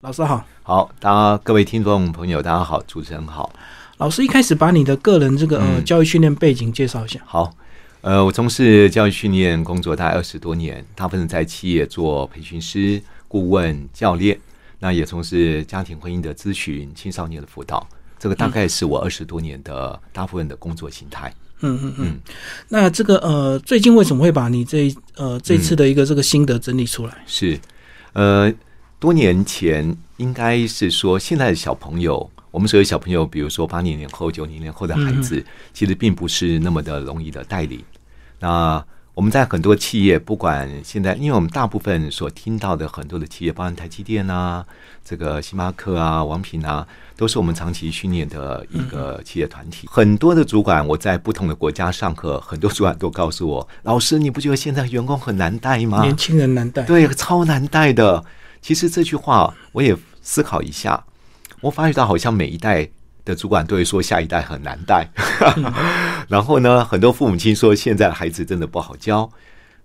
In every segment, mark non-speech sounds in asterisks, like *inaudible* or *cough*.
老师好，好，大家各位听众朋友，大家好，主持人好。老师一开始把你的个人这个教育训练背景介绍一下。好，呃，我从事教育训练工作大概二十多年，大部分在企业做培训师、顾问、教练，那也从事家庭婚姻的咨询、青少年的辅导。这个大概是我二十多年的大部分的工作形态。嗯嗯嗯。那这个呃，最近为什么会把你这呃这次的一个这个心得整理出来？是，呃，多年前应该是说，现在的小朋友，我们所有小朋友，比如说八零年后、九零年后的孩子，其实并不是那么的容易的带领。那我们在很多企业，不管现在，因为我们大部分所听到的很多的企业，包含台积电啊、这个星巴克啊、王品啊，都是我们长期训练的一个企业团体。很多的主管，我在不同的国家上课，很多主管都告诉我：“老师，你不觉得现在员工很难带吗？”年轻人难带。对，超难带的。其实这句话我也思考一下，我发觉到好像每一代的主管都会说下一代很难带，*laughs* 然后呢，很多父母亲说现在的孩子真的不好教。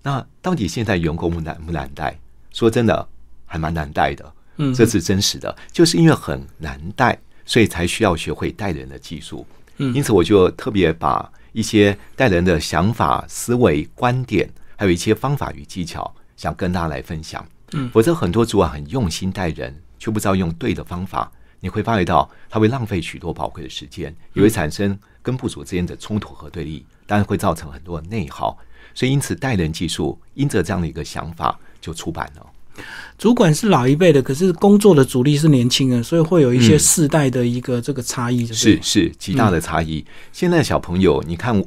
那到底现在员工难不难带？说真的，还蛮难带的。嗯这是真实的，就是因为很难带，所以才需要学会带人的技术。嗯因此我就特别把一些带人的想法、思维、观点，还有一些方法与技巧，想跟大家来分享。嗯否则很多主管很用心待人，却不知道用对的方法，你会发觉到他会浪费许多宝贵的时间，也会产生跟部属之间的冲突和对立，当然会造成很多的内耗。所以因此待人技术，因着这样的一个想法就出版了。主管是老一辈的，可是工作的主力是年轻人，所以会有一些嗯世代的一个这个差异？是是极大的差异。现在小朋友，你看，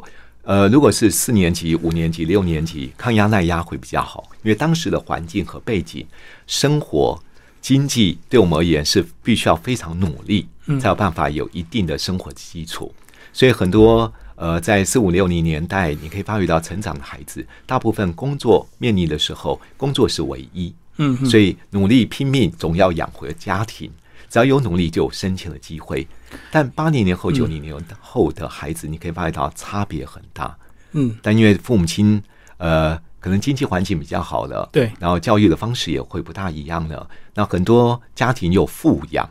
呃，如果是四年级、五年级、六年级，抗压耐压会比较好，因为当时的环境和背景、生活、经济对我们而言是必须要非常努力，才有办法有一定的生活基础。所以很多呃，在四五六零年代，你可以发育到成长的孩子，大部分工作面临的时候，工作是唯一。嗯嗯所以努力拼命，总要养活家庭。只要有努力，就有申请的机会。但八零年后、九零年后的孩子，你可以发现到差别很大。嗯但因为父母亲呃，可能经济环境比较好了，对然后教育的方式也会不大一样了。那很多家庭有富养，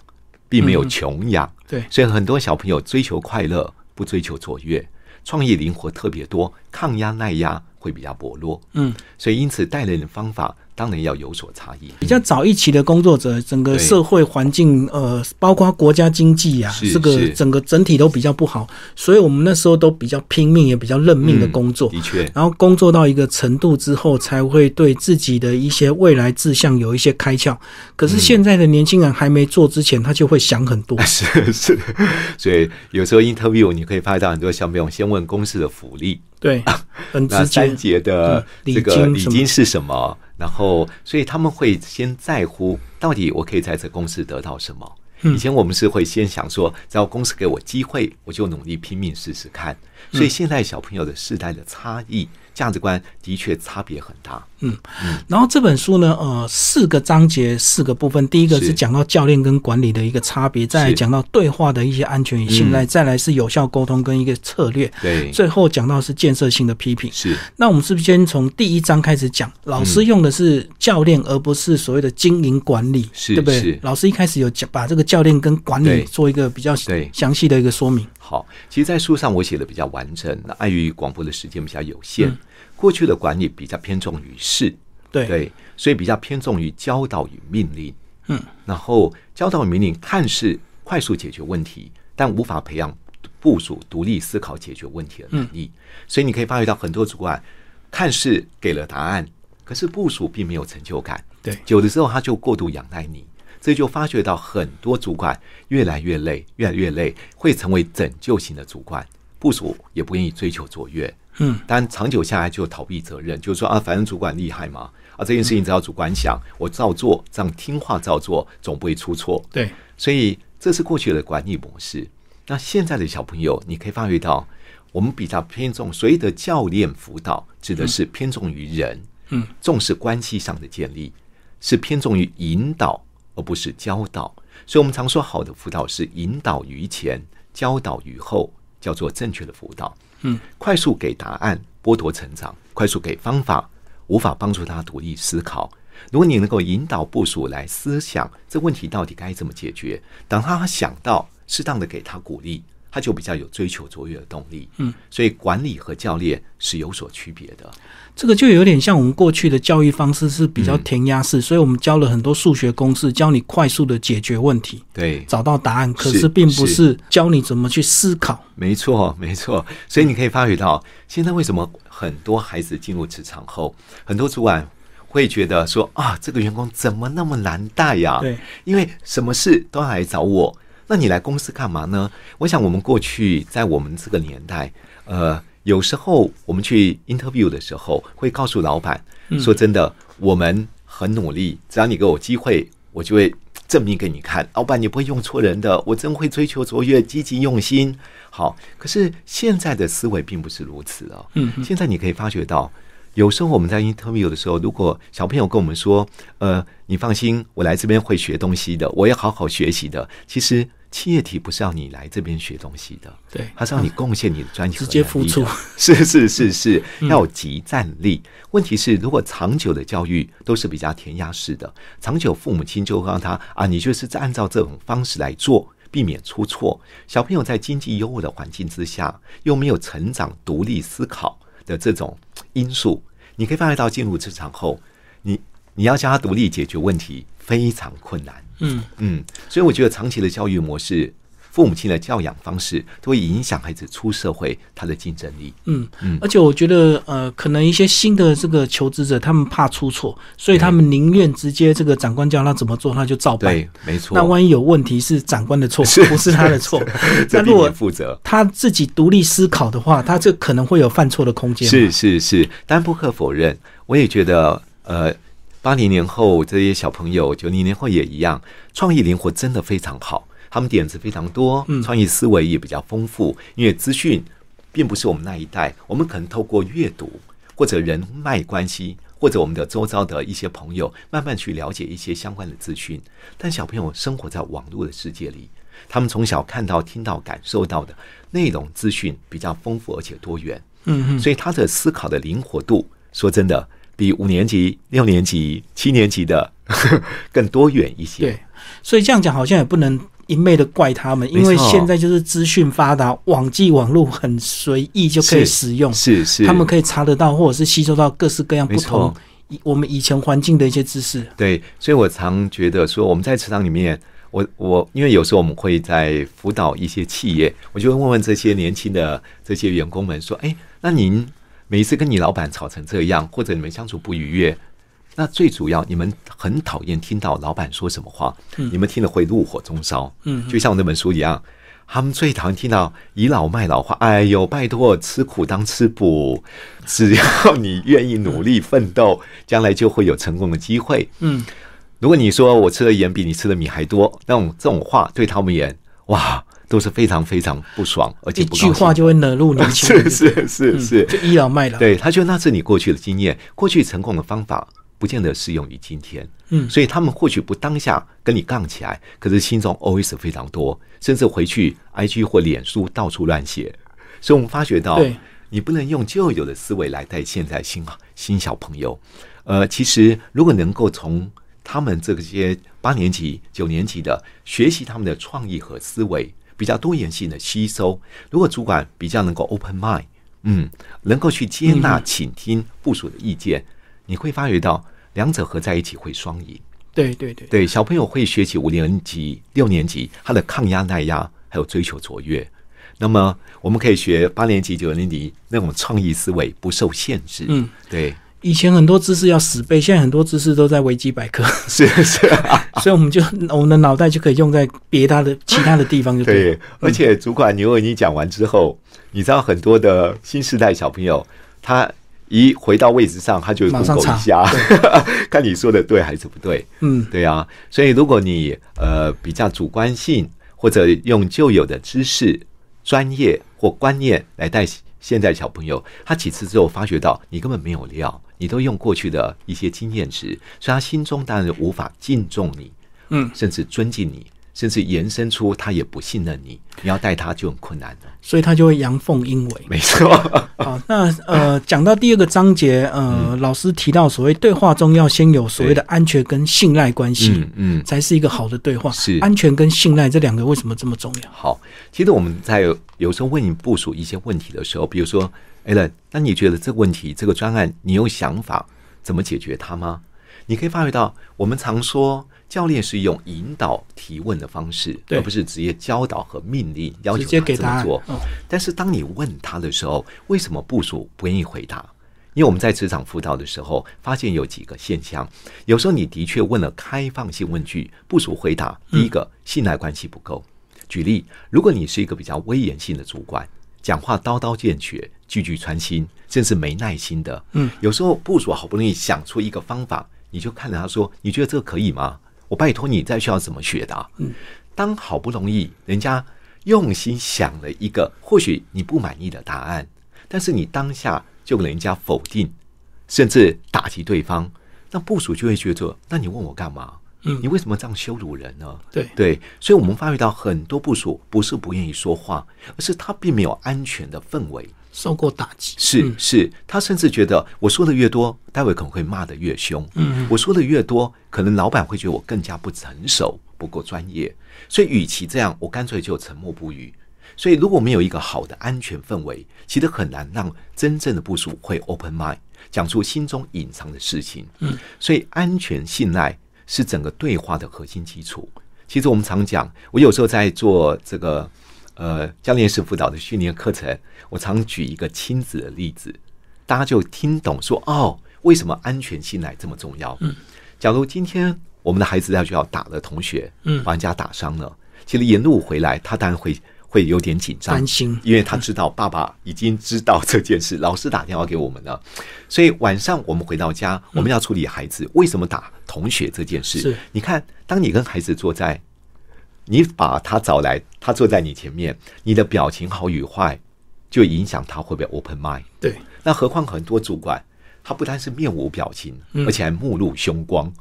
并没有穷养，对所以很多小朋友追求快乐，不追求卓越，创意灵活特别多，抗压耐压会比较薄弱。嗯，所以因此带人的方法当然要有所差异。比较早一期的工作者，整个社会环境呃，包括国家经济啊，这个整个整体都比较不好，所以我们那时候都比较拼命，也比较认命的工作。的确，然后工作到一个程度之后，才会对自己的一些未来志向有一些开窍。可是现在的年轻人还没做之前，他就会想很多。*laughs* 是是，所以有时候 interview 你可以拍到很多小朋友先问公司的福利，对，很那直接三。节的嗯这个礼金是什么？然后，所以他们会先在乎到底我可以在这公司得到什么。嗯以前我们是会先想说，只要公司给我机会，我就努力拼命试试看。所以现在小朋友的世代的差异、价值观的确差别很大。然后这本书呢，呃，四个章节，四个部分。第一个是是讲到教练跟管理的一个差别，再来讲到对话的一些安全与信赖，嗯再来是有效沟通跟一个策略，对，最后讲到是建设性的批评。是那我们是不是先从第一章开始讲？老师用的是教练，而不是所谓的经营管理，是对不对？老师一开始有讲把这个教练跟管理做一个比较对详细的一个说明。好，其实，在书上我写的比较完整，那碍于广播的时间比较有限，嗯过去的管理比较偏重于事，对，对，所以比较偏重于教导与命令。嗯，然后教导与命令看似快速解决问题，但无法培养部署独立思考解决问题的能力。所以你可以发觉到很多主管看似给了答案，可是部署并没有成就感。对久的时候他就过度仰赖你，这就发觉到很多主管越来越累，越来越累，会成为拯救型的主管，部署也不愿意追求卓越。嗯，但长久下来就逃避责任，就是说啊，反正主管厉害嘛，啊，这件事情只要主管想，我照做，这样听话照做，总不会出错。对，所以这是过去的管理模式。那现在的小朋友，你可以发觉到，我们比较偏重所谓的教练辅导，指的是偏重于人，嗯，重视关系上的建立，是偏重于引导，而不是教导。所以，我们常说好的辅导是引导于前，教导于后，叫做正确的辅导。快速给答案，剥夺成长；快速给方法，无法帮助他独立思考。如果你能够引导部署来思想这问题到底该怎么解决，等他想到，适当的给他鼓励，他就比较有追求卓越的动力。嗯，所以管理和教练是有所区别的。这个就有点像我们过去的教育方式是比较填鸭式，所以我们教了很多数学公式，教你快速的解决问题，对，找到答案。可是是并不是教你怎么去思考。没错，没错。所以你可以发觉到，现在为什么很多孩子进入职场后，很多主管会觉得说啊，这个员工怎么那么难带呀？对，因为什么事都要来找我，那你来公司干嘛呢？我想我们过去在我们这个年代，呃，有时候我们去 interview 的时候，会告诉老板说：“真的，我们很努力，只要你给我机会，我就会证明给你看。老板，你不会用错人的，我真会追求卓越，积极用心。”好，可是现在的思维并不是如此哦。嗯，现在你可以发觉到，有时候我们在 interview 的时候，如果小朋友跟我们说：“呃，你放心，我来这边会学东西的，我要好好学习的。”其实企业体不是要你来这边学东西的，对，它是要你贡献你的专辑，直接付出。是是是是，要有集战力。问题是，如果长久的教育都是比较填鸭式的，长久父母亲就让他啊，你就是按照这种方式来做。避免出错，小朋友在经济优渥的环境之下，又没有成长、独立思考的这种因素，你可以发觉到进入职场后，你你要教他独立解决问题非常困难。嗯嗯，所以我觉得长期的教育模式。父母亲的教养方式都会影响孩子出社会他的竞争力。嗯嗯，而且我觉得呃，可能一些新的这个求职者，他们怕出错，所以他们宁愿直接这个长官叫他怎么做，他就照办。对，没错。那万一有问题是长官的错，*laughs* 不是他的错，那如果负责他自己独立思考的话，他这可能会有犯错的空间。是是是，但不可否认，我也觉得呃，八零年后这些小朋友，九零年后也一样，创意灵活真的非常好。他们点子非常多，创意思维也比较丰富。因为资讯并不是我们那一代，我们可能透过阅读或者人脉关系，或者我们的周遭的一些朋友，慢慢去了解一些相关的资讯。但小朋友生活在网络的世界里，他们从小看到、听到、感受到的内容资讯比较丰富而且多元。嗯，所以他的思考的灵活度，说真的，比五年级、六年级、七年级的 *laughs* 更多元一些。对，所以这样讲好像也不能。一昧的怪他们，因为现在就是资讯发达，网际网络很随意就可以使用，是是，他们可以查得到，或者是吸收到各式各样不同我们以前环境的一些知识。对，所以我常觉得说，我们在职场里面，我我因为有时候我们会在辅导一些企业，我就会问问这些年轻的这些员工们说：“哎，那您每一次跟你老板吵成这样，或者你们相处不愉悦？”那最主要，你们很讨厌听到老板说什么话，你们听了会怒火中烧。嗯，就像我那本书一样，他们最讨厌听到倚老卖老话。哎呦，拜托，吃苦当吃补，只要你愿意努力奋斗，将来就会有成功的机会。嗯，如果你说我吃的盐比你吃的米还多，那种这种话对他们而言，哇，都是非常非常不爽，而且一句话就会惹怒年轻人。*laughs* 是是是是，就倚老卖老。对他觉得那是你过去的经验，过去成功的方法。不见得适用于今天，嗯，所以他们或许不当下跟你杠起来，可是心中 always 非常多，甚至回去 IG 或脸书到处乱写。所以我们发觉到，你不能用旧有的思维来带现在新新小朋友。呃，其实如果能够从他们这些八年级、九年级的学习他们的创意和思维，比较多元性的吸收。如果主管比较能够 open mind，嗯，能够去接纳、倾听部署的意见。你会发觉到两者合在一起会双赢。对对对，对小朋友会学习五年级、六年级他的抗压耐压，还有追求卓越。那么我们可以学八年级、九年级那种创意思维，不受限制。嗯，对。以前很多知识要死背，现在很多知识都在维基百科。是 *laughs* 是，*laughs* 所以我们就我们的脑袋就可以用在别他的其他的地方，就对。而且主管，你为你讲完之后，你知道很多的新时代小朋友他。一回到位置上，他就 Google 一下，*laughs* 看你说的对还是不对。嗯，对啊。所以如果你呃比较主观性，或者用旧有的知识、专业或观念来带现在小朋友，他几次之后发觉到你根本没有料，你都用过去的一些经验值，所以他心中当然无法敬重你，嗯，甚至尊敬你，甚至延伸出他也不信任你，你要带他就很困难的。所以他就会阳奉阴违。没错，好，那呃，讲到第二个章节，呃，老师提到所谓对话中要先有所谓的安全跟信赖关系，嗯嗯。才是一个好的对话。是安全跟信赖这两个为什么这么重要？好，其实我们在有时候问你部署一些问题的时候，比如说 Allen，那你觉得这个问题这个专案，你有想法怎么解决它吗？你可以发觉到，我们常说教练是用引导提问的方式，而不是直接教导和命令要求他这么做。哦但是当你问他的时候，为什么部署不愿意回答？因为我们在职场辅导的时候，发现有几个现象。有时候你的确问了开放性问句，部署回答，第一个信赖关系不够。举例，如果你是一个比较威严性的主管，讲话刀刀见血、句句穿心，甚至没耐心的，嗯，有时候部署好不容易想出一个方法，你就看着他说：“你觉得这个可以吗？我拜托你在学校怎么学的啊、嗯，当好不容易人家用心想了一个或许你不满意的答案，但是你当下就给人家否定，甚至打击对方，那部署就会觉得：那你问我干嘛？嗯你为什么这样羞辱人呢？对对，所以我们发觉到很多部署不是不愿意说话，而是他并没有安全的氛围。受过打击是嗯是，他甚至觉得我说的越多，待会可能会骂得越凶。嗯，我说的越多，可能老板会觉得我更加不成熟、不够专业。所以，与其这样，我干脆就沉默不语。所以，如果没有一个好的安全氛围，其实很难让真正的部署会 open mind，讲出心中隐藏的事情。嗯，所以安全信赖是整个对话的核心基础。其实我们常讲，我有时候在做这个呃教练式辅导的训练课程，我常举一个亲子的例子，大家就听懂说哦，为什么安全信赖这么重要？嗯，假如今天我们的孩子在学校打了同学，嗯。把人家打伤了，其实沿路回来，他当然会会有点紧张担，心。因为他知道爸爸已经知道这件事，老师打电话给我们了，所以晚上我们回到家，我们要处理孩子为什么打同学这件事。是。你看，当你跟孩子坐在，你把他找来，他坐在你前面，你的表情好与坏，就影响他会不会 open mind。对那何况很多主管，他不单是面无表情，嗯而且还目露凶光。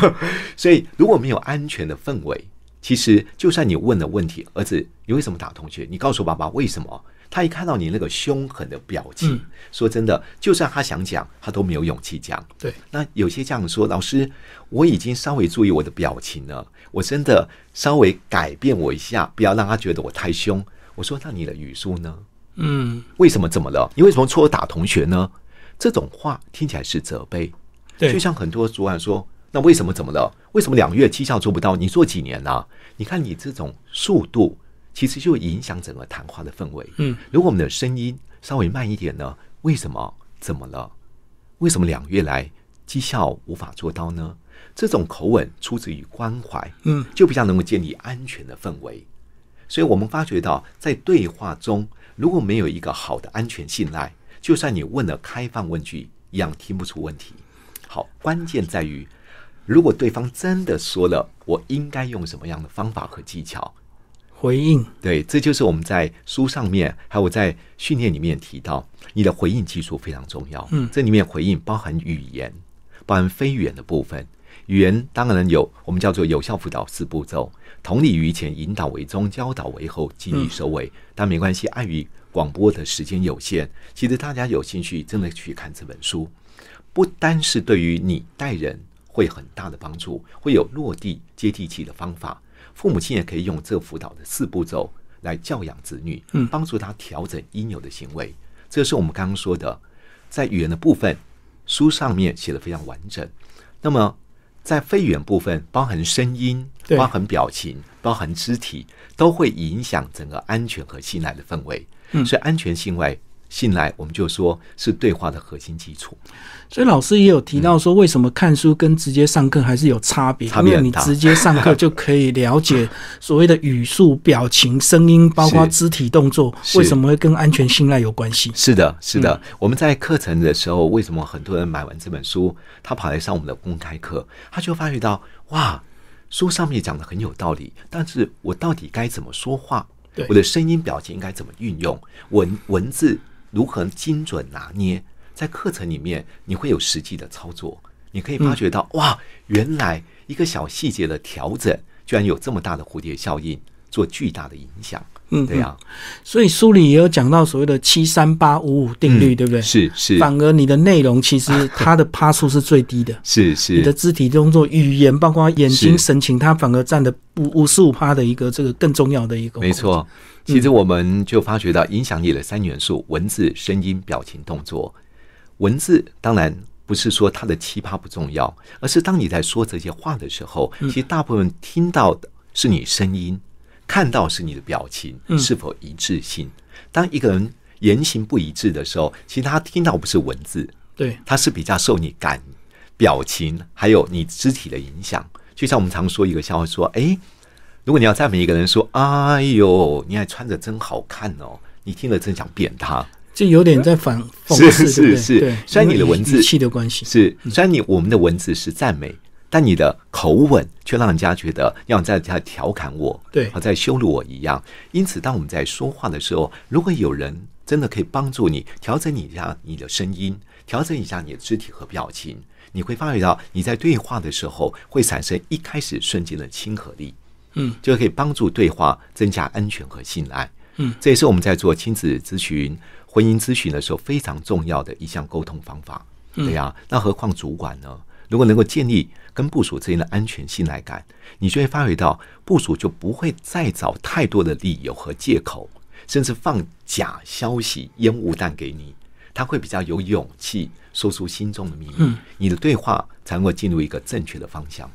*laughs* 所以如果没有安全的氛围，其实就算你问了问题，儿子，你为什么打同学？你告诉爸爸为什么？他一看到你那个凶狠的表情，嗯说真的，就算他想讲，他都没有勇气讲。对那有些家长说：“老师，我已经稍微注意我的表情了，我真的稍微改变我一下，不要让他觉得我太凶。”我说：“那你的语速呢？嗯为什么怎么了？你为什么戳打同学呢？”这种话听起来是责备，对就像很多主管说：“那为什么怎么了？为什么两个月绩效做不到？你做几年了、你看你这种速度，其实就影响整个谈话的氛围。嗯，如果我们的声音稍微慢一点呢？为什么？怎么了？为什么两个月来绩效无法做到呢？这种口吻出自于关怀，嗯就比较能够建立安全的氛围。所以我们发觉到，在对话中，如果没有一个好的安全信赖，就算你问了开放问句，一样听不出问题。好，关键在于，如果对方真的说了，我应该用什么样的方法和技巧，回应对，这就是我们在书上面，还有在训练里面提到，你的回应技术非常重要。嗯这里面回应包含语言，包含非语言的部分。语言当然有我们叫做有效辅导四步骤：同理于前，引导为中，教导为后，激励收尾。但没关系，碍于广播的时间有限，其实大家有兴趣真的去看这本书，不单是对于你带人会很大的帮助，会有落地接地气的方法。父母亲也可以用这辅导的四步骤来教养子女，嗯帮助他调整应有的行为。这是我们刚刚说的，在语言的部分，书上面写的非常完整。那么在肺远部分，包含声音、包含表情、包含肢体，都会影响整个安全和信赖的氛围。嗯所以安全、信赖、信赖，我们就说是对话的核心基础。所以老师也有提到说，为什么看书跟直接上课还是有差别？因为你差别很大直接上课就可以了解所谓的语速、表情、声音，包括 *laughs* 肢体动作，为什么会跟安全信赖有关系？是的，是的。嗯我们在课程的时候，为什么很多人买完这本书，他跑来上我们的公开课，他就发觉到，哇，书上面讲的很有道理，但是我到底该怎么说话？对我的声音表情应该怎么运用？文文字如何精准拿捏？在课程里面，你会有实际的操作，你可以发觉到，哇，原来一个小细节的调整居然有这么大的蝴蝶效应，做巨大的影响。嗯，对呀、所以书里也有讲到所谓的七三八五五定律，对不对？嗯是是反而你的内容其实 *laughs* 它的趴数是最低的，是是，你的肢体动作、语言，包括眼睛神情，它反而占的五五十五趴的一个这个更重要的一个。没，错。其实我们就发觉到，影响力的三元素：文字、声音、表情、动作。文字当然不是说它的奇葩不重要，而是当你在说这些话的时候，其实大部分听到的是你声音，看到是你的表情是否一致性。当一个人言行不一致的时候，其实他听到不是文字，对，他是比较受你感、表情还有你肢体的影响。就像我们常说一个笑话，说：“哎，如果你要赞美一个人，说：‘哎呦，你还穿着真好看哦’，你听了真想扁他。就有点在反讽刺，是？是是，虽然你的文字语气的关系，是，虽然你我们的文字是赞美，但你的口吻却让人家觉得要在在调侃我，对好在羞辱我一样。因此，当我们在说话的时候，如果有人真的可以帮助你调整一下你的声音，调整一下你的肢体和表情，你会发觉到你在对话的时候会产生一开始瞬间的亲和力，嗯，就可以帮助对话增加安全和信赖。嗯，这也是我们在做亲子咨询、婚姻咨询的时候非常重要的一项沟通方法。对呀、那何况主管呢？如果能够建立跟部署之间的安全信赖感，你就会发觉到部署就不会再找太多的理由和借口，甚至放假消息、烟雾弹给你。他会比较有勇气说出心中的秘密，你的对话才能够进入一个正确的方向。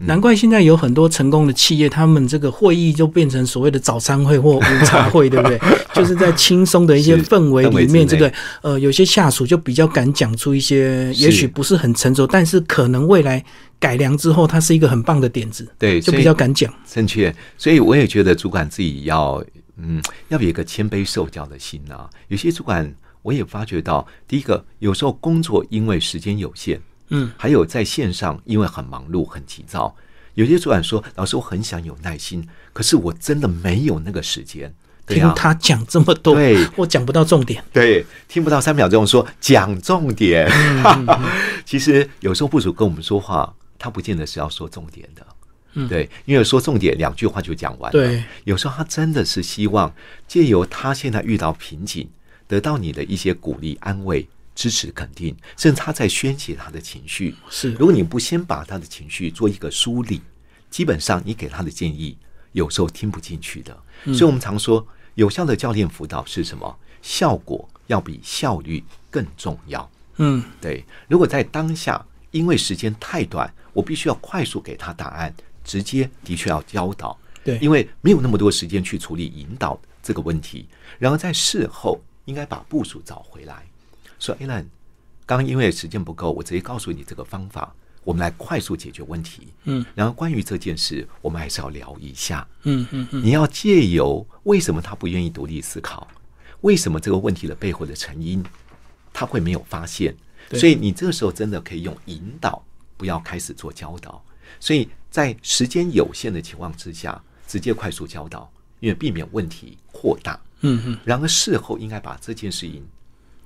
难怪现在有很多成功的企业，他们这个会议就变成所谓的早餐会或午茶会，*laughs* 对不对？就是在轻松的一些氛围里面，这个呃，有些下属就比较敢讲出一些，也许不是很成熟，但是可能未来改良之后，它是一个很棒的点子，对，就比较敢讲。正确，所以我也觉得主管自己要，嗯，要有一个谦卑受教的心啊。有些主管我也发觉到，第一个，有时候工作因为时间有限，嗯，还有在线上因为很忙碌、很急躁，有些主管说：“老师，我很想有耐心，可是我真的没有那个时间。”听他讲这么多，对我讲不到重点。对，听不到三秒钟说讲重点。嗯 *laughs* 其实有时候部主跟我们说话，他不见得是要说重点的。对，因为说重点两句话就讲完了。对，有时候他真的是希望借由他现在遇到瓶颈，得到你的一些鼓励、安慰、支持、肯定，甚至他在宣泄他的情绪。是如果你不先把他的情绪做一个梳理，基本上你给他的建议有时候听不进去的。所以我们常说，有效的教练辅导是什么？效果要比效率更重要。嗯，对，如果在当下，因为时间太短，我必须要快速给他答案，直接的确要教导，对，因为没有那么多时间去处理引导这个问题。然后在事后，应该把部署找回来，说 a l a n 刚刚因为时间不够，我直接告诉你这个方法，我们来快速解决问题。嗯，然后关于这件事，我们还是要聊一下。嗯嗯嗯，你要借由为什么他不愿意独立思考，为什么这个问题的背后的成因，他会没有发现，所以你这个时候真的可以用引导，不要开始做教导。所以在时间有限的情况之下，直接快速教导，因为避免问题扩大。嗯嗯，然而事后应该把这件事情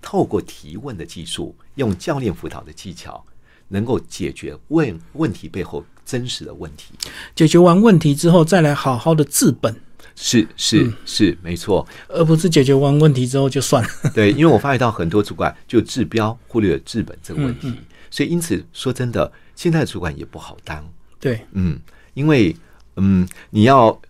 透过提问的技术，用教练辅导的技巧，能够解决问问题背后真实的问题。解决完问题之后，再来好好的治本，是是是，没错。而不是解决完问题之后就算了。对，因为我发觉到很多主管就治标忽略了治本这个问题，所以因此说真的，现在的主管也不好当。对，嗯，因为嗯，你要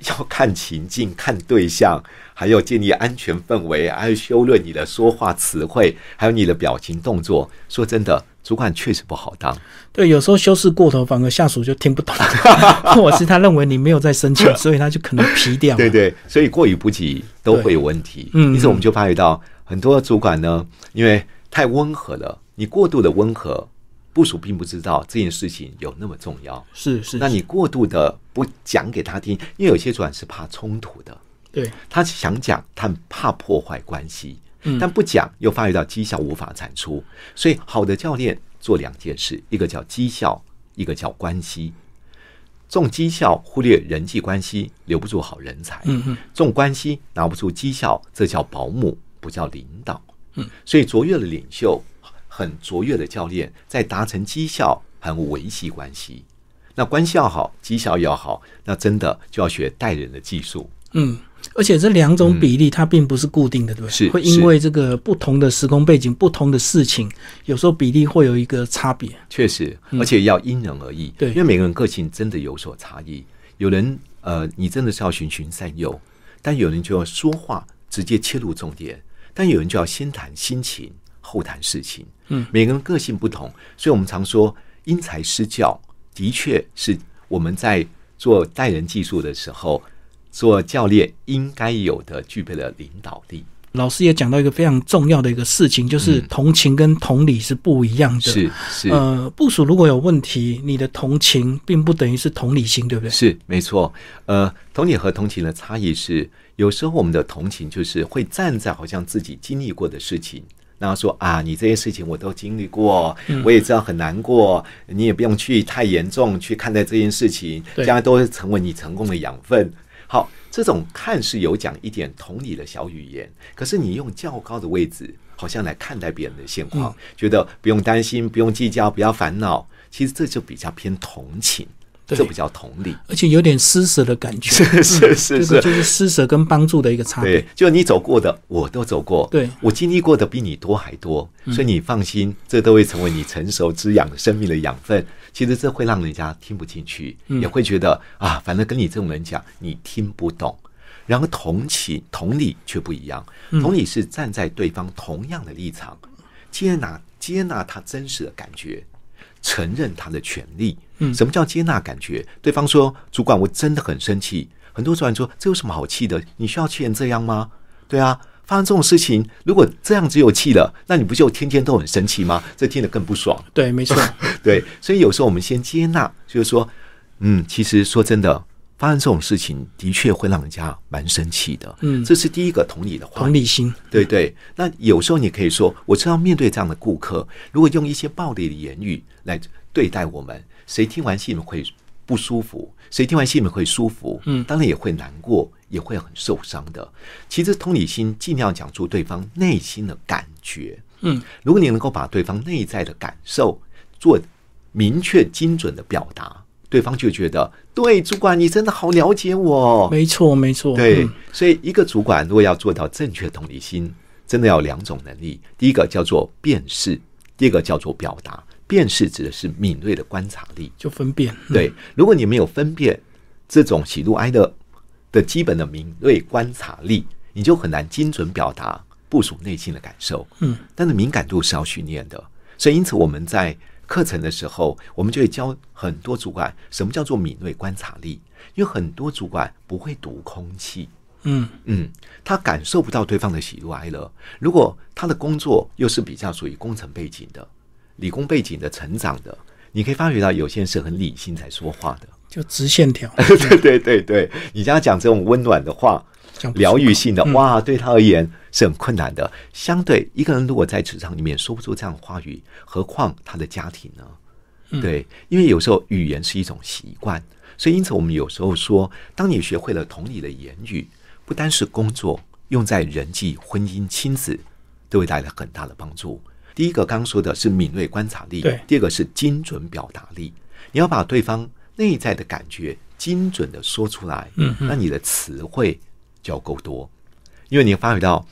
*laughs* 要看情境、看对象，还有建立安全氛围，还有修炼你的说话词汇，还有你的表情动作。说真的，主管确实不好当。对，有时候修饰过头，反而下属就听不懂 *laughs* *laughs* 或者是他认为你没有在生气，所以他就可能皮掉。对对，所以过于不及都会有问题。嗯因此我们就发觉到很多主管呢，因为太温和了，你过度的温和，部署并不知道这件事情有那么重要。是是，那你过度的不讲给他听，因为有些主管是怕冲突的，对他想讲，他怕破坏关系，嗯但不讲又发育到绩效无法产出。所以，好的教练做两件事，一个叫绩效，一个叫关系。重绩效忽略人际关系，留不住好人才；嗯嗯，重关系拿不出绩效，这叫保姆，不叫领导。嗯，所以卓越的领袖，很卓越的教练，在达成绩效和维系关系。那关系要好，绩效要好，那真的就要学带人的技术。嗯，而且这两种比例它并不是固定的，对不对？是会因为这个不同的时空背景、不同的事情，有时候比例会有一个差别。确实，而且要因人而异。对因为每个人个性真的有所差异。有人呃，你真的是要循循善诱，但有人就要说话直接切入重点，但有人就要先谈心情，后谈事情。嗯，每个人个性不同，所以我们常说因材施教，的确是我们在做带人技术的时候，做教练应该有的具备的领导力。老师也讲到一个非常重要的一个事情，就是同情跟同理是不一样的。是是呃，部署如果有问题，你的同情并不等于是同理心，对不对？是没错，呃，同理和同情的差异是，有时候我们的同情就是会站在好像自己经历过的事情，然后说啊，你这些事情我都经历过，我也知道很难过，你也不用去太严重去看待这件事情，对将来都会成为你成功的养分。好，这种看似有讲一点同理的小语言，可是你用较高的位置，好像来看待别人的现况，觉得不用担心，不用计较，不要烦恼。其实这就比较偏同情，对这不叫同理。而且有点施舍的感觉。*laughs* 是是是是就是施舍跟帮助的一个差别。，对就你走过的，我都走过，对我经历过的比你多还多，所以你放心，这都会成为你成熟滋养生命的养分。其实这会让人家听不进去，也会觉得啊，反正跟你这种人讲，你听不懂。然后同情、同理却不一样，同理是站在对方同样的立场，接纳接纳他真实的感觉，承认他的权利。嗯什么叫接纳感觉？对方说：“主管，我真的很生气。”很多主管说：“这有什么好气的？你需要气成这样吗？”对啊，发生这种事情，如果这样只有气了，那你不就天天都很生气吗？这听得更不爽。对，没错。*laughs* 对，所以有时候我们先接纳，就是说，嗯，其实说真的，发生这种事情的确会让人家蛮生气的。嗯这是第一个同理的话同理心，对对，那有时候你可以说，我知道面对这样的顾客，如果用一些暴力的言语来对待我们，谁听完心里面会不舒服？谁听完心里面会舒服？嗯当然也会难过，也会很受伤的。其实同理心尽量讲出对方内心的感觉。嗯，如果你能够把对方内在的感受做明确精准的表达，对方就觉得，对主管你真的好了解我。没错，没错。对嗯，所以一个主管如果要做到正确同理心，真的要有两种能力。第一个叫做辨识，第二个叫做表达。辨识指的是敏锐的观察力。就分辨。嗯对，如果你没有分辨这种喜怒哀乐的基本的敏锐观察力，你就很难精准表达部署内心的感受。嗯，但是敏感度是要训练的，所以因此我们在课程的时候，我们就会教很多主管什么叫做敏锐观察力，因为很多主管不会读空气。嗯，嗯，他感受不到对方的喜怒哀乐。如果他的工作又是比较属于工程背景的、理工背景的成长的，你可以发觉到有些人是很理性才说话的。就直线条。*laughs* 对对对对，你跟他讲这种温暖的话、疗愈性的，嗯哇，对他而言是很困难的。相对一个人如果在职场里面说不出这样的话语，何况他的家庭呢？嗯对，因为有时候语言是一种习惯，所以因此我们有时候说，当你学会了同理的言语，不单是工作，用在人际、婚姻、亲子，都会带来很大的帮助。第一个刚刚说的是敏锐观察力，对。第二个是精准表达力。你要把对方内在的感觉精准的说出来，嗯嗯。那你的词汇就要够多，因为你发觉到，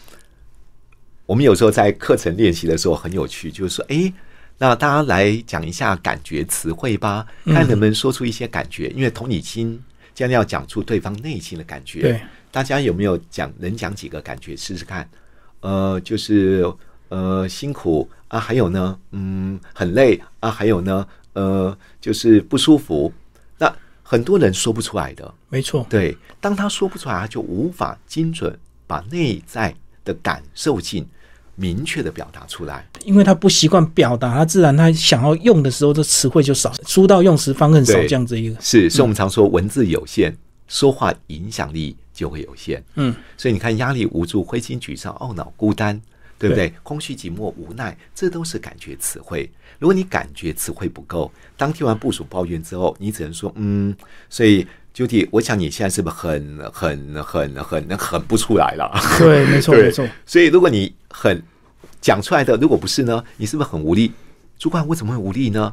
我们有时候在课程练习的时候很有趣，就是说，哎，那大家来讲一下感觉词汇吧，嗯。看能不能说出一些感觉，因为同理心既然要讲出对方内心的感觉，对，大家有没有讲能讲几个感觉试试看？呃，就是呃辛苦啊，还有呢，嗯，很累啊，还有呢，呃，就是不舒服。那很多人说不出来的，没错。对，当他说不出来，他就无法精准把内在的感受性明确的表达出来。因为他不习惯表达，他自然他想要用的时候，这词汇就少，书到用时方恨少这样子一个。是，所以我们常说文字有限，说话影响力就会有限。嗯，所以你看，压力、无助、灰心、沮丧、懊恼、孤单，对不对？空虚、寂寞、无奈，这都是感觉词汇。如果你感觉词汇不够，当听完部署抱怨之后，你只能说嗯。所以 Judy，我想你现在是不是很、很、很、很、很不出来了？对，没错，对 *laughs* 没错。所以如果你很讲出来的，如果不是呢，你是不是很无力？主管，我怎么会无力呢？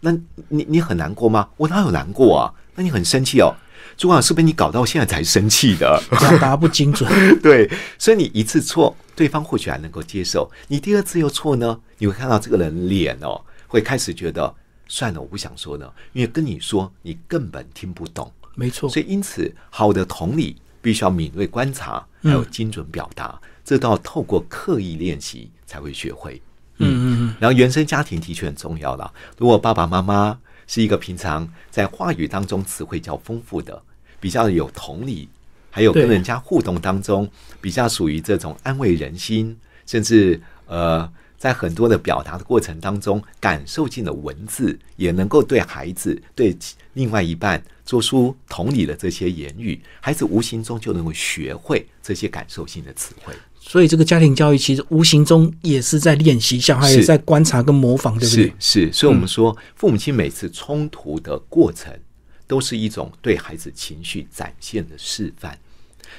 那你你很难过吗？我哪有难过啊？那你很生气哦。主管是被你搞到现在才生气的，表达不精准。*laughs* 对，所以你一次错，对方或许还能够接受；你第二次又错呢，你会看到这个人脸哦，会开始觉得算了，我不想说了，因为跟你说你根本听不懂。没错，所以因此，好的同理必须要敏锐观察，还有精准表达，这都要透过刻意练习才会学会。嗯嗯嗯。然后原生家庭的确很重要了。如果爸爸妈妈是一个平常在话语当中词汇较丰富的，比较有同理，还有跟人家互动当中比较属于这种安慰人心，甚至呃，在很多的表达的过程当中，感受性的文字也能够对孩子对另外一半做出同理的这些言语，孩子无形中就能够学会这些感受性的词汇。所以，这个家庭教育其实无形中也是在练习，小孩也在观察跟模仿，对不对？是，所以，我们说，父母亲每次冲突的过程，都是一种对孩子情绪展现的示范。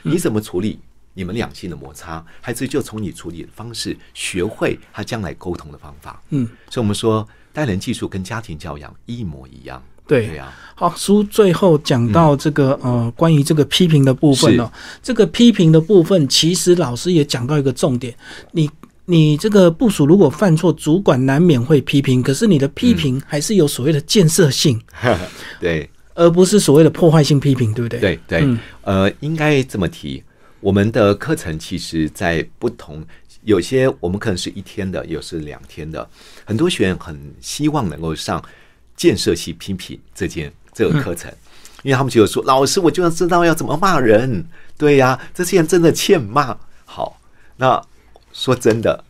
你怎么处理你们两性的摩擦，孩子就从你处理的方式学会他将来沟通的方法。嗯，所以，我们说，待人技术跟家庭教养一模一样。对。呀，好，书最后讲到这个呃，关于这个批评的部分哦，这个批评的部分，其实老师也讲到一个重点，你你这个部署如果犯错，主管难免会批评，可是你的批评还是有所谓的建设性，*laughs* 对，而不是所谓的破坏性批评，对不对？对对，呃，应该这么提，我们的课程其实，在不同有些我们可能是一天的，有是两天的，很多学员很希望能够上。建设性批评这件这个课程，因为他们觉得说，老师，我就要知道要怎么骂人。对呀，这些人真的欠骂。好，那说真的，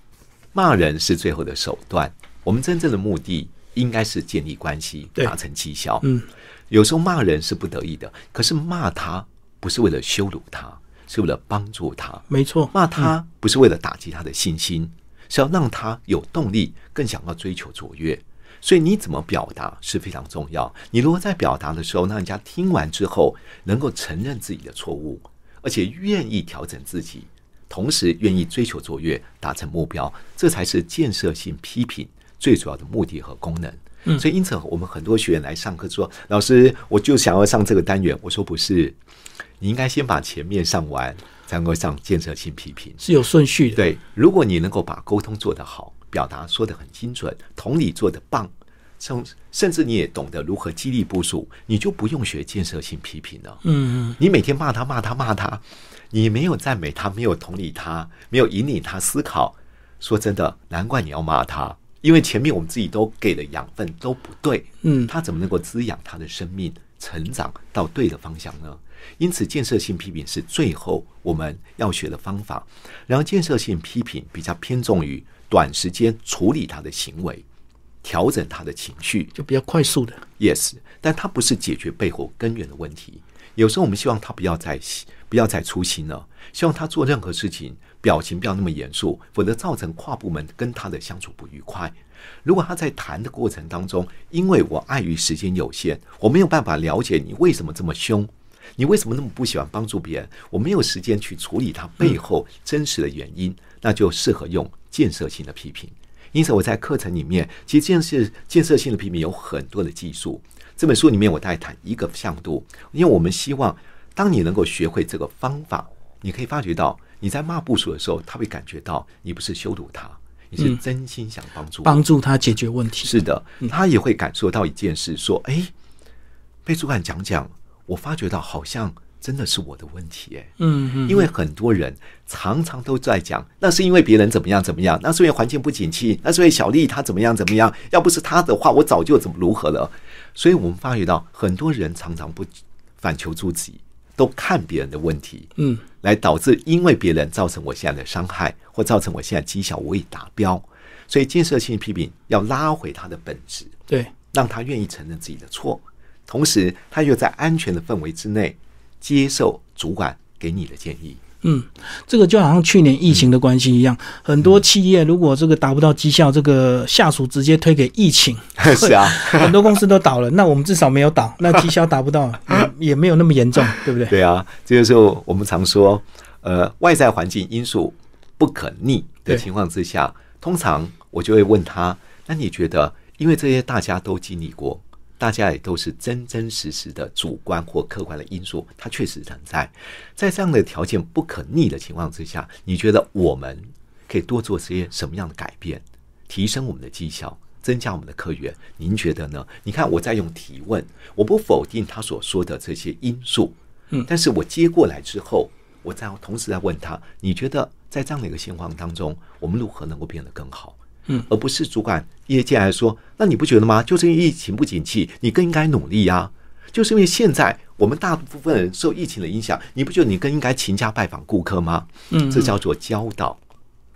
骂人是最后的手段。我们真正的目的应该是建立关系，达成绩效。嗯，有时候骂人是不得已的，可是骂他不是为了羞辱他，是为了帮助他。没错，骂他不是为了打击他的信心，是要让他有动力，更想要追求卓越。所以你怎么表达是非常重要。你如果在表达的时候，让人家听完之后能够承认自己的错误，而且愿意调整自己，同时愿意追求卓越，达成目标，这才是建设性批评最主要的目的和功能。嗯，所以因此我们很多学员来上课说：“老师，我就想要上这个单元。”我说：“不是，你应该先把前面上完，才能够上建设性批评，是有顺序的。对，如果你能够把沟通做得好。”表达说的很精准，同理做得棒，甚甚至你也懂得如何激励部署，你就不用学建设性批评了。嗯嗯，你每天骂他骂他骂他，你没有赞美他，没有同理他，没有引领他思考。说真的，难怪你要骂他，因为前面我们自己都给的养分都不对。嗯，他怎么能够滋养他的生命成长到对的方向呢？因此，建设性批评是最后我们要学的方法。然后，建设性批评比较偏重于。短时间处理他的行为，调整他的情绪，就比较快速的。Yes，但它不是解决背后根源的问题。有时候我们希望他不要再不要再粗心了，希望他做任何事情表情不要那么严肃，否则造成跨部门跟他的相处不愉快。如果他在谈的过程当中，因为我碍于时间有限，我没有办法了解你为什么这么凶，你为什么那么不喜欢帮助别人，我没有时间去处理他背后真实的原因，那就适合用。建设性的批评，因此我在课程里面，其实建设建设性的批评有很多的技术。这本书里面，我大概谈一个向度，因为我们希望，当你能够学会这个方法，你可以发觉到你在骂部署的时候，他会感觉到你不是羞辱他，你是真心想帮助帮助他解决问题。是的，他也会感受到一件事，说：“哎，被主管讲讲，我发觉到好像。”真的是我的问题哎，嗯嗯，因为很多人常常都在讲，那是因为别人怎么样怎么样，那是因为环境不景气，那是因为小丽她怎么样怎么样，要不是她的话，我早就怎么如何了。所以我们发觉到，很多人常常不反求诸己，都看别人的问题，嗯，来导致因为别人造成我现在的伤害，或造成我现在绩效未达标。所以建设性批评要拉回他的本质，对，让他愿意承认自己的错，同时他又在安全的氛围之内。接受主管给你的建议。嗯，这个就好像去年疫情的关系一样，很多企业如果这个达不到绩效，这个下属直接推给疫情。*laughs* 是啊，*laughs* 很多公司都倒了。那我们至少没有倒，那绩效达不到，*laughs* 也没有那么严重，对不对？对啊，这个时候我们常说，呃，外在环境因素不可逆的情况之下，通常我就会问他：那你觉得因为这些大家都经历过，大家也都是真真实实的主观或客观的因素，它确实存在。在这样的条件不可逆的情况之下，你觉得我们可以多做些什么样的改变，提升我们的绩效，增加我们的客源？您觉得呢？你看我在用提问，我不否定他所说的这些因素，嗯但是我接过来之后，我在同时在问他，你觉得在这样的一个情况当中，我们如何能够变得更好？嗯，而不是主管业界来说，那你不觉得吗？就是因为疫情不景气，你更应该努力呀、就是因为现在我们大部分人受疫情的影响，你不觉得你更应该勤加拜访顾客吗？嗯这叫做教导，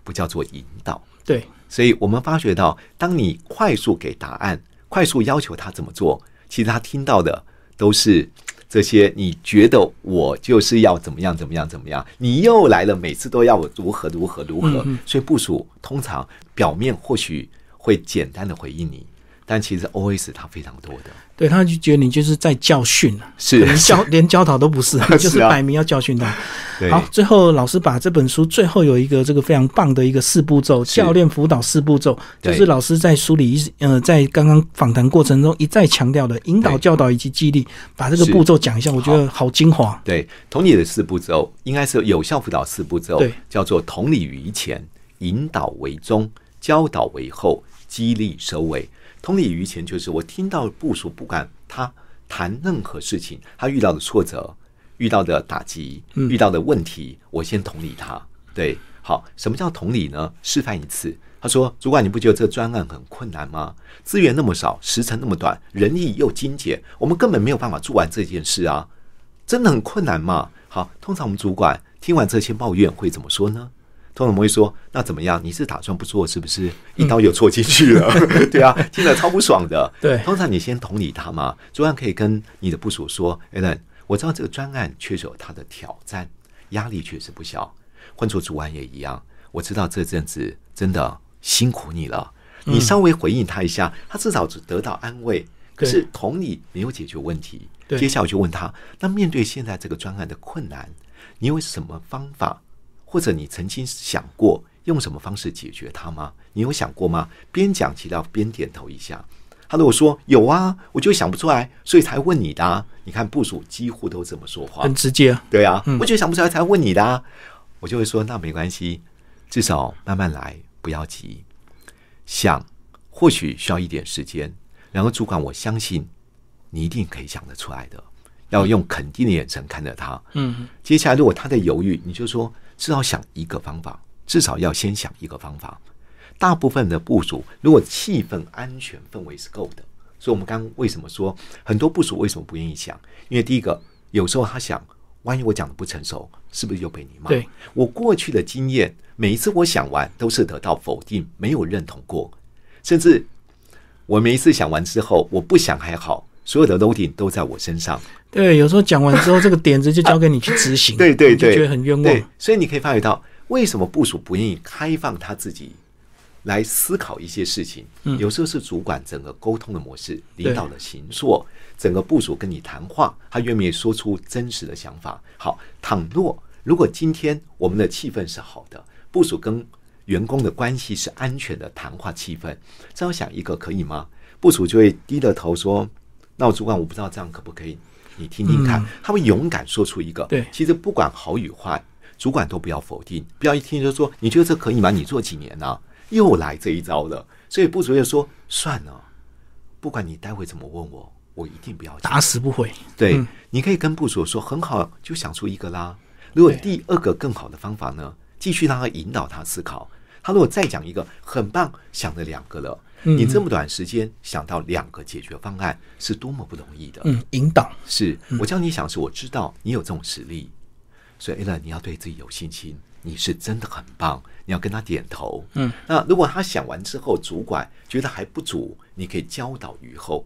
不叫做引导。对，所以我们发觉到，当你快速给答案，快速要求他怎么做，其实他听到的都是这些。你觉得我就是要怎么样怎么样怎么样，你又来了，每次都要我如何如何如何。所以部署通常表面或许会简单的回应你，但其实 OS 它非常多的。对，他就觉得你就是在教训啊，是。教 *laughs* 连教导都不是，你 *laughs* 就是摆明要教训他。对。好，最后老师把这本书最后有一个这个非常棒的一个四步骤教练辅导四步骤，就是老师在书里一呃在刚刚访谈过程中一再强调的引导、教导以及激励，把这个步骤讲一下，我觉得好。精华。对，同理的四步骤应该是有效辅导四步骤对，叫做同理于前，引导为中，教导为后，激励收尾。同理于前就是我听到部署，不管他谈任何事情，他遇到的挫折、遇到的打击、嗯遇到的问题，我先同理他。对，好，什么叫同理呢？示范一次。他说：“主管，你不觉得这个专案很困难吗？资源那么少，时程那么短，人力又精简，我们根本没有办法做完这件事啊！真的很困难嘛。好，通常我们主管听完这些抱怨会怎么说呢？通常我们会说：那怎么样？你是打算不做是不是？一刀又戳进去了，*laughs* 对啊，听着超不爽的。对通常你先同理他嘛，主管可以跟你的部署说 n 我知道这个专案确实有它的挑战，压力确实不小。换做主管也一样，我知道这阵子真的辛苦你了。你稍微回应他一下，他至少只得到安慰。可是同理没有解决问题，接下来我就问他：那面对现在这个专案的困难，你有什么方法，或者你曾经想过用什么方式解决它吗？你有想过吗？边讲其他边点头一下。他如果说有啊，我就想不出来，所以才问你的、啊。你看部署几乎都这么说话，很直接啊，对啊，嗯我就想不出来才问你的、啊，我就会说那没关系，至少慢慢来，不要急。想或许需要一点时间，然后主管，我相信你一定可以想得出来的。要用肯定的眼神看着他。嗯，接下来如果他在犹豫，你就说至少想一个方法，至少要先想一个方法。大部分的部署，如果气氛安全氛围是够的，所以我们刚刚为什么说很多部署为什么不愿意想？因为第一个，有时候他想，万一我讲的不成熟，是不是又被你骂？对，我过去的经验，每一次我想完都是得到否定，没有认同过，甚至我每一次想完之后，我不想还好，所有的 loading 都在我身上。对，有时候讲完之后，这个点子就交给你去执行，*laughs* 对对对，觉得很冤对枉。，所以你可以发觉到，为什么部署不愿意开放他自己来思考一些事情？嗯有时候是主管整个沟通的模式、领导的行作、整个部署跟你谈话，他愿不愿意说出真实的想法？好，倘若如果今天我们的气氛是好的，部署跟员工的关系是安全的谈话气氛，这样想一个可以吗？部署就会低着头说：“那我主管，我不知道这样可不可以？你听听看。嗯他会勇敢说出一个。对其实不管好与坏，主管都不要否定，不要一听就说你觉得这可以吗？你做几年呢、又来这一招了。所以部主任说算了，不管你待会怎么问我，我一定不要打死不回。对，嗯你可以跟部主说很好，就想出一个啦。如果第二个更好的方法呢，继续让他引导他思考。他如果再讲一个很棒，想了两个了，嗯你这么短时间想到两个解决方案，是多么不容易的。嗯，引导。是我叫你想，是我知道你有这种实力，所以 a n 你要对自己有信心，你是真的很棒，你要跟他点头。嗯，那如果他想完之后，主管觉得还不足，你可以教导于后。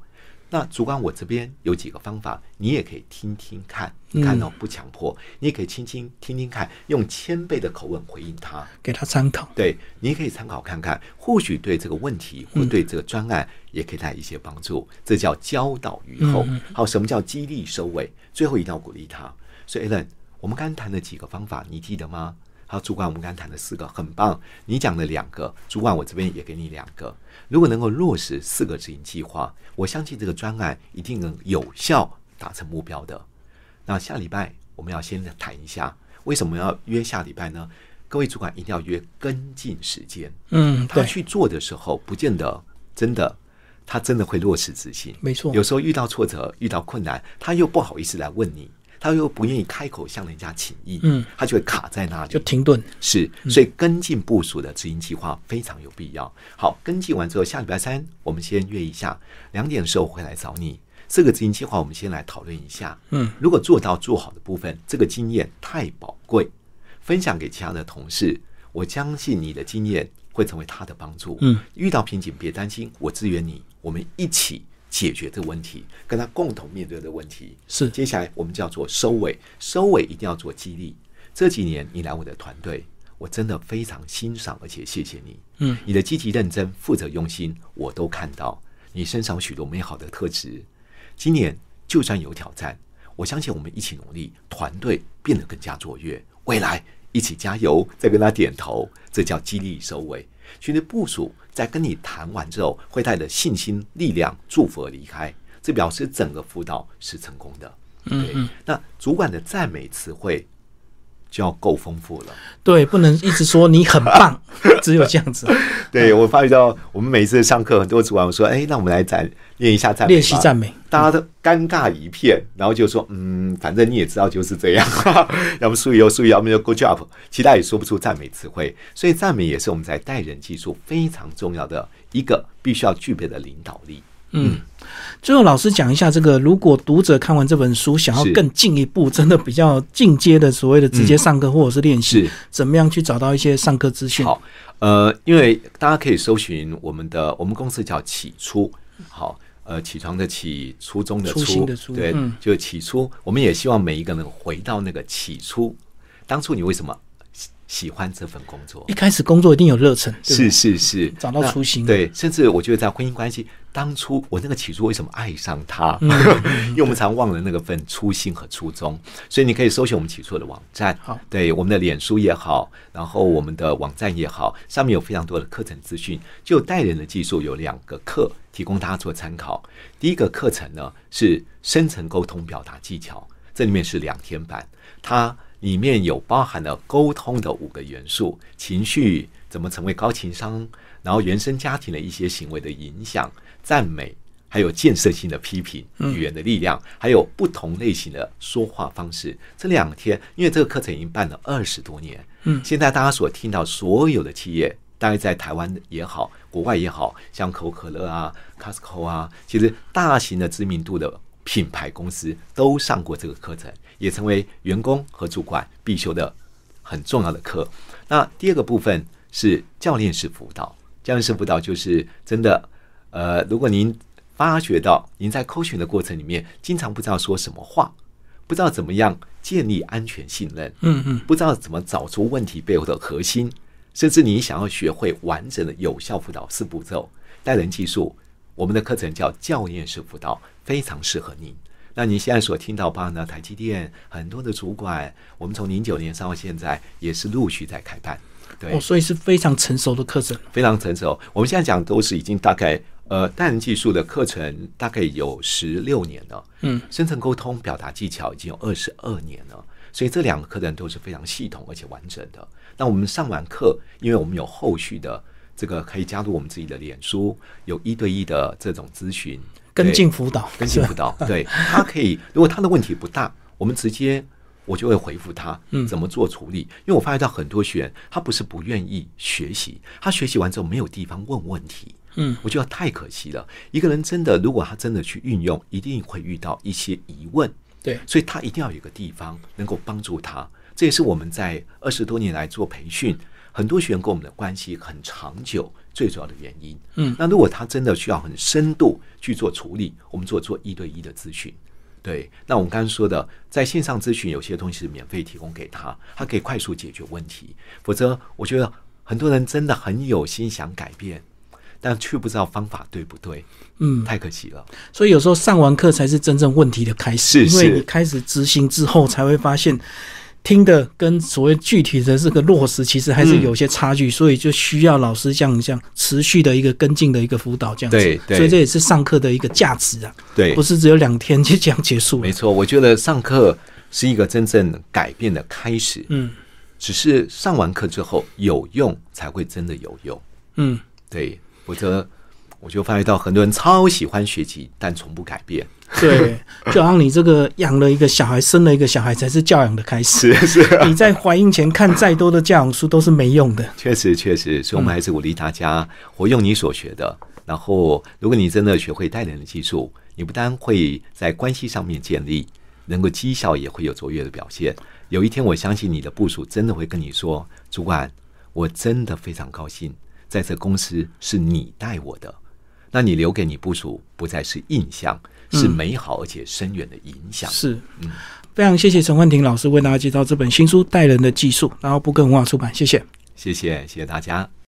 那主管，我这边有几个方法，你也可以听听看。你看哦，不强迫，你也可以轻轻听听看，用谦卑的口吻回应他。给他参考。对，你也可以参考看看，或许对这个问题或对这个专案也可以带来一些帮助。这叫教导于后。嗯好，什么叫激励收尾？最后一定要鼓励他。所以 Alan，我们刚刚谈了几个方法，你记得吗？好，主管，我们刚谈的四个很棒，你讲的两个，主管，我这边也给你两个。如果能够落实四个执行计划，我相信这个专案一定能有效达成目标的。那下礼拜我们要先谈一下，为什么要约下礼拜呢？各位主管一定要约跟进时间。嗯，他去做的时候，不见得真的，他真的会落实执行。没错，有时候遇到挫折、遇到困难，他又不好意思来问你。他又不愿意开口向人家请益，嗯，他就会卡在那里，就停顿。是，所以跟进部署的执行计划非常有必要。好，跟进完之后，下礼拜三我们先约一下，两点的时候我会来找你。这个执行计划我们先来讨论一下。嗯，如果做到做好的部分，这个经验太宝贵，分享给其他的同事，我相信你的经验会成为他的帮助。嗯，遇到瓶颈别担心，我支援你，我们一起。解决这个问题，跟他共同面对的问题是。接下来我们叫做收尾，收尾一定要做激励。这几年你来我的团队，我真的非常欣赏，而且谢谢你。嗯，你的积极认真、负责用心，我都看到你身上许多美好的特质。今年就算有挑战，我相信我们一起努力，团队变得更加卓越。未来一起加油，再跟他点头，这叫激励收尾。群的部署在跟你谈完之后，会带着信心、力量、祝福而离开，这表示整个辅导是成功的。嗯，那主管的赞美词汇就要够丰富了。对，不能一直说你很棒，*laughs* 只有这样子。对我发觉到，我们每次上课，很多主管我说：“哎，那我们来赞练一下赞美，练习赞美。”大家都尴尬一片，然后就说：“嗯，反正你也知道就是这样。*laughs* ”要么输油输油，要么就 good job，其他也说不出赞美词汇。所以赞美也是我们在待人技术非常重要的一个必须要具备的领导力。嗯，最后老师讲一下这个，如果读者看完这本书，想要更进一步，*laughs* 真的比较进阶的所谓的直接上课或者是练习，怎么样去找到一些上课资讯？好，呃，因为大家可以搜寻我们的，我们公司叫起初，好，呃，起床的起，初中的初，对，就起初，我们也希望每一个人回到那个起初，当初你为什么？喜欢这份工作，一开始工作一定有热忱，是是是，找到初心。对，甚至我觉得在婚姻关系当初，我那个起初为什么爱上他？*laughs* 因为我们常忘了那个份初心和初衷。所以你可以搜寻我们起初的网站，好，对我们的脸书也好，然后我们的网站也好，上面有非常多的课程资讯。就带人的技术有两个课提供大家做参考。第一个课程呢是深层沟通表达技巧，这里面是两天版，它。里面有包含了沟通的五个元素：情绪怎么成为高情商，然后原生家庭的一些行为的影响、赞美，还有建设性的批评、语言的力量，还有不同类型的说话方式。这两天，因为这个课程已经办了二十多年，嗯，现在大家所听到所有的企业，大概在台湾也好，国外也好，像可口可乐啊、Costco 啊，其实大型的知名度的。品牌公司都上过这个课程，也成为员工和主管必修的很重要的课。那第二个部分是教练式辅导，教练式辅导就是真的，呃，如果您发觉到您在扣群的过程里面，经常不知道说什么话，不知道怎么样建立安全信任，嗯嗯，不知道怎么找出问题背后的核心，甚至你想要学会完整的有效辅导四步骤带人技术。我们的课程叫教练式辅导，非常适合您。那你现在所听到，包含呢台积电很多的主管，我们从零九年上到现在，也是陆续在开办。对，所以是非常成熟的课程，非常成熟。我们现在讲都是已经大概呃，带人技术的课程大概有十六年了。嗯，深层沟通表达技巧已经有二十二年了，所以这两个课程都是非常系统而且完整的。那我们上完课，因为我们有后续的。这个可以加入我们自己的脸书，有一对一的这种咨询跟进辅导，跟进辅导。对他可以，如果他的问题不大，我们直接我就会回复他，怎么做处理。因为我发现到很多学员，他不是不愿意学习，他学习完之后没有地方问问题。嗯，我觉得太可惜了。一个人真的，如果他真的去运用，一定会遇到一些疑问。对，所以他一定要有个地方能够帮助他。这也是我们在二十多年来做培训。很多学员跟我们的关系很长久，最主要的原因。嗯，那如果他真的需要很深度去做处理，我们做做一对一的咨询。对，那我们刚刚说的，在线上咨询有些东西是免费提供给他，他可以快速解决问题。否则，我觉得很多人真的很有心想改变，但却不知道方法对不对。嗯，太可惜了。所以有时候上完课才是真正问题的开始，因为你开始执行之后，才会发现。听的跟所谓具体的这个落实，其实还是有些差距，所以就需要老师这样这样持续的一个跟进的一个辅导，这样子。对对所以这也是上课的一个价值啊，对不，是只有两天就这样结束了没。错，我觉得上课是一个真正改变的开始。嗯只是上完课之后有用，才会真的有用。嗯，对，否则我就发觉到很多人超喜欢学习，但从不改变。*laughs* 对，就好像你这个养了一个小孩，生了一个小孩，才是教养的开始。是是，你在怀孕前看再多的教养书都是没用的。确实确实，所以我们还是鼓励大家活用你所学的。然后，如果你真的学会带人的技术，你不单会在关系上面建立，能够绩效也会有卓越的表现。有一天，我相信你的部署真的会跟你说：“主管，我真的非常高兴，在这公司是你带我的。”那你留给你部署不再是印象，是美好而且深远的影响。是，非常谢谢陈焕婷老师为大家介绍这本新书《待人的技术》，然后不更文化出版，谢谢。谢谢，谢谢大家。